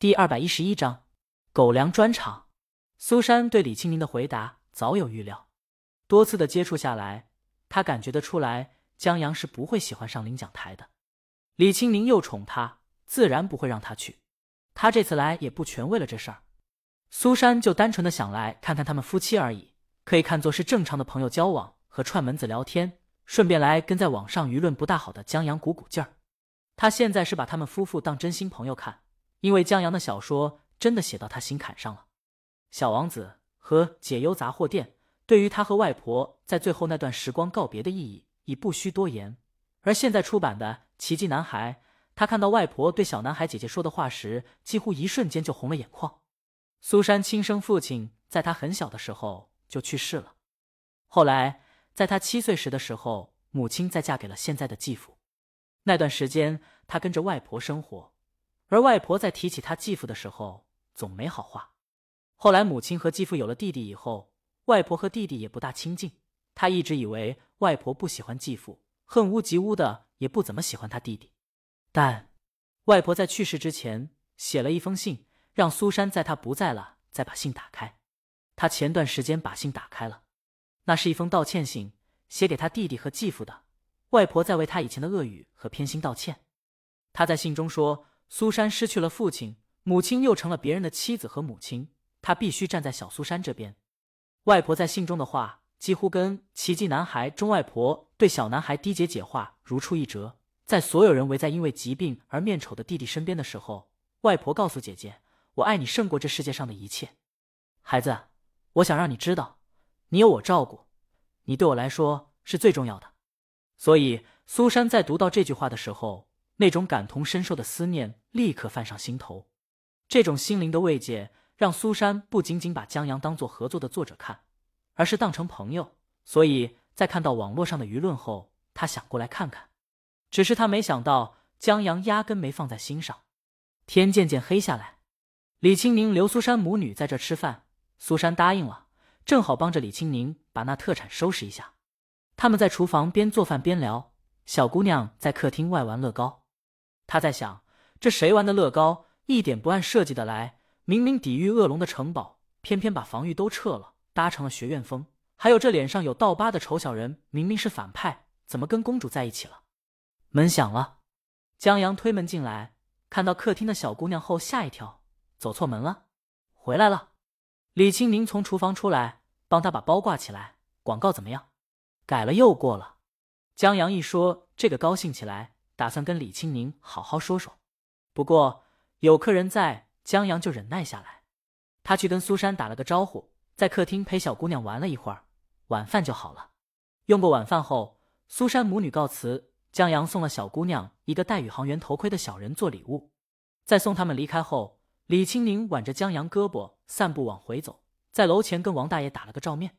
第二百一十一章狗粮专场。苏珊对李青宁的回答早有预料，多次的接触下来，她感觉得出来江阳是不会喜欢上领奖台的。李青宁又宠他，自然不会让他去。他这次来也不全为了这事儿，苏珊就单纯的想来看看他们夫妻而已，可以看作是正常的朋友交往和串门子聊天，顺便来跟在网上舆论不大好的江阳鼓鼓劲儿。他现在是把他们夫妇当真心朋友看，因为江阳的小说真的写到他心坎上了。小王子和解忧杂货店对于他和外婆在最后那段时光告别的意义已不需多言，而现在出版的《奇迹男孩》，他看到外婆对小男孩姐姐说的话时，几乎一瞬间就红了眼眶。苏珊亲生父亲在他很小的时候就去世了，后来在他七岁时的时候，母亲再嫁给了现在的继父。那段时间，他跟着外婆生活，而外婆在提起他继父的时候，总没好话。后来，母亲和继父有了弟弟以后，外婆和弟弟也不大亲近。他一直以为外婆不喜欢继父，恨屋及乌的，也不怎么喜欢他弟弟。但外婆在去世之前写了一封信，让苏珊在他不在了再把信打开。他前段时间把信打开了，那是一封道歉信，写给他弟弟和继父的。外婆在为他以前的恶语和偏心道歉。他在信中说，苏珊失去了父亲，母亲又成了别人的妻子和母亲。他必须站在小苏珊这边。外婆在信中的话，几乎跟《奇迹男孩》中外婆对小男孩低姐解话如出一辙。在所有人围在因为疾病而面丑的弟弟身边的时候，外婆告诉姐姐：“我爱你胜过这世界上的一切，孩子，我想让你知道，你有我照顾，你对我来说是最重要的。”所以，苏珊在读到这句话的时候，那种感同身受的思念立刻泛上心头，这种心灵的慰藉。让苏珊不仅仅把江阳当做合作的作者看，而是当成朋友。所以在看到网络上的舆论后，他想过来看看。只是他没想到江阳压根没放在心上。天渐渐黑下来，李青宁、刘苏珊母女在这吃饭，苏珊答应了，正好帮着李青宁把那特产收拾一下。他们在厨房边做饭边聊，小姑娘在客厅外玩乐高。她在想，这谁玩的乐高，一点不按设计的来。明明抵御恶龙的城堡，偏偏把防御都撤了，搭成了学院风。还有这脸上有道疤的丑小人，明明是反派，怎么跟公主在一起了？门响了，江阳推门进来，看到客厅的小姑娘后吓一跳，走错门了，回来了。李青宁从厨房出来，帮他把包挂起来。广告怎么样？改了又过了。江阳一说这个，高兴起来，打算跟李青宁好好说说。不过有客人在。江阳就忍耐下来，他去跟苏珊打了个招呼，在客厅陪小姑娘玩了一会儿，晚饭就好了。用过晚饭后，苏珊母女告辞，江阳送了小姑娘一个戴宇航员头盔的小人做礼物。在送他们离开后，李青宁挽着江阳胳膊散步往回走，在楼前跟王大爷打了个照面。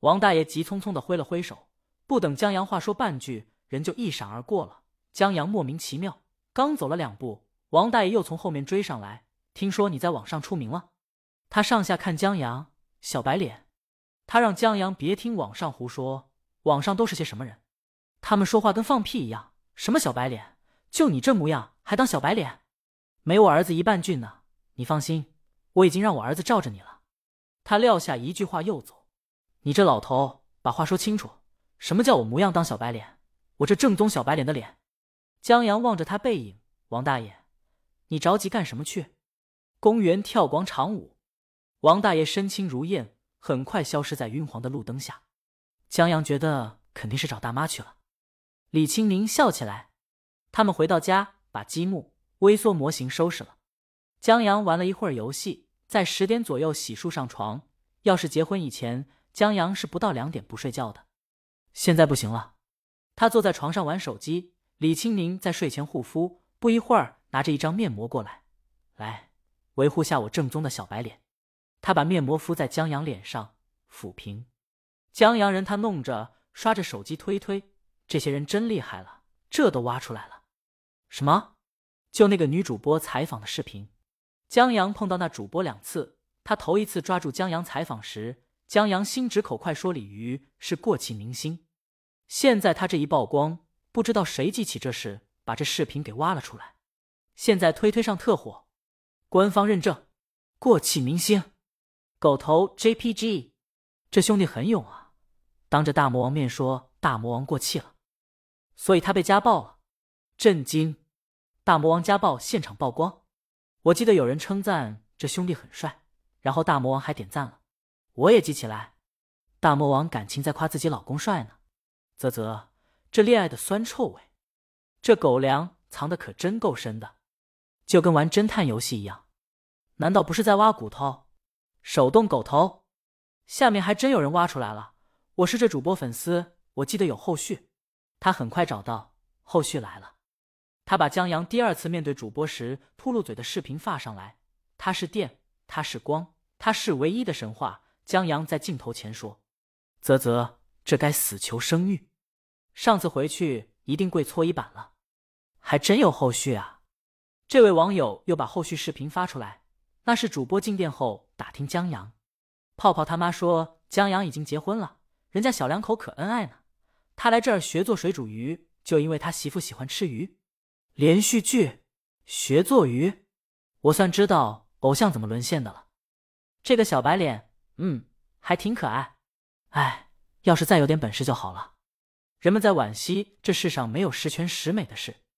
王大爷急匆匆的挥了挥手，不等江阳话说半句，人就一闪而过了。江阳莫名其妙，刚走了两步，王大爷又从后面追上来。听说你在网上出名了，他上下看江阳，小白脸。他让江阳别听网上胡说，网上都是些什么人？他们说话跟放屁一样。什么小白脸？就你这模样还当小白脸？没我儿子一半俊呢。你放心，我已经让我儿子罩着你了。他撂下一句话又走。你这老头，把话说清楚，什么叫我模样当小白脸？我这正宗小白脸的脸。江阳望着他背影，王大爷，你着急干什么去？公园跳广场舞，王大爷身轻如燕，很快消失在晕黄的路灯下。江阳觉得肯定是找大妈去了。李青宁笑起来。他们回到家，把积木、微缩模型收拾了。江阳玩了一会儿游戏，在十点左右洗漱上床。要是结婚以前，江阳是不到两点不睡觉的。现在不行了。他坐在床上玩手机，李青宁在睡前护肤，不一会儿拿着一张面膜过来，来。维护下我正宗的小白脸，他把面膜敷在江阳脸上，抚平。江阳人他弄着，刷着手机推推。这些人真厉害了，这都挖出来了。什么？就那个女主播采访的视频。江阳碰到那主播两次，他头一次抓住江阳采访时，江阳心直口快说李鱼是过气明星。现在他这一曝光，不知道谁记起这事，把这视频给挖了出来。现在推推上特火。官方认证，过气明星，狗头 JPG，这兄弟很勇啊！当着大魔王面说大魔王过气了，所以他被家暴了。震惊！大魔王家暴现场曝光。我记得有人称赞这兄弟很帅，然后大魔王还点赞了，我也记起来。大魔王感情在夸自己老公帅呢。啧啧，这恋爱的酸臭味，这狗粮藏的可真够深的，就跟玩侦探游戏一样。难道不是在挖骨头？手动狗头，下面还真有人挖出来了。我是这主播粉丝，我记得有后续。他很快找到后续来了。他把江阳第二次面对主播时秃噜嘴的视频发上来。他是电，他是光，他是唯一的神话。江阳在镜头前说：“啧啧，这该死求生欲。”上次回去一定跪搓衣板了，还真有后续啊！这位网友又把后续视频发出来，那是主播进店后打听江阳。泡泡他妈说江阳已经结婚了，人家小两口可恩爱呢。他来这儿学做水煮鱼，就因为他媳妇喜欢吃鱼。连续剧学做鱼，我算知道偶像怎么沦陷的了。这个小白脸，嗯，还挺可爱。哎，要是再有点本事就好了。人们在惋惜这世上没有十全十美的事。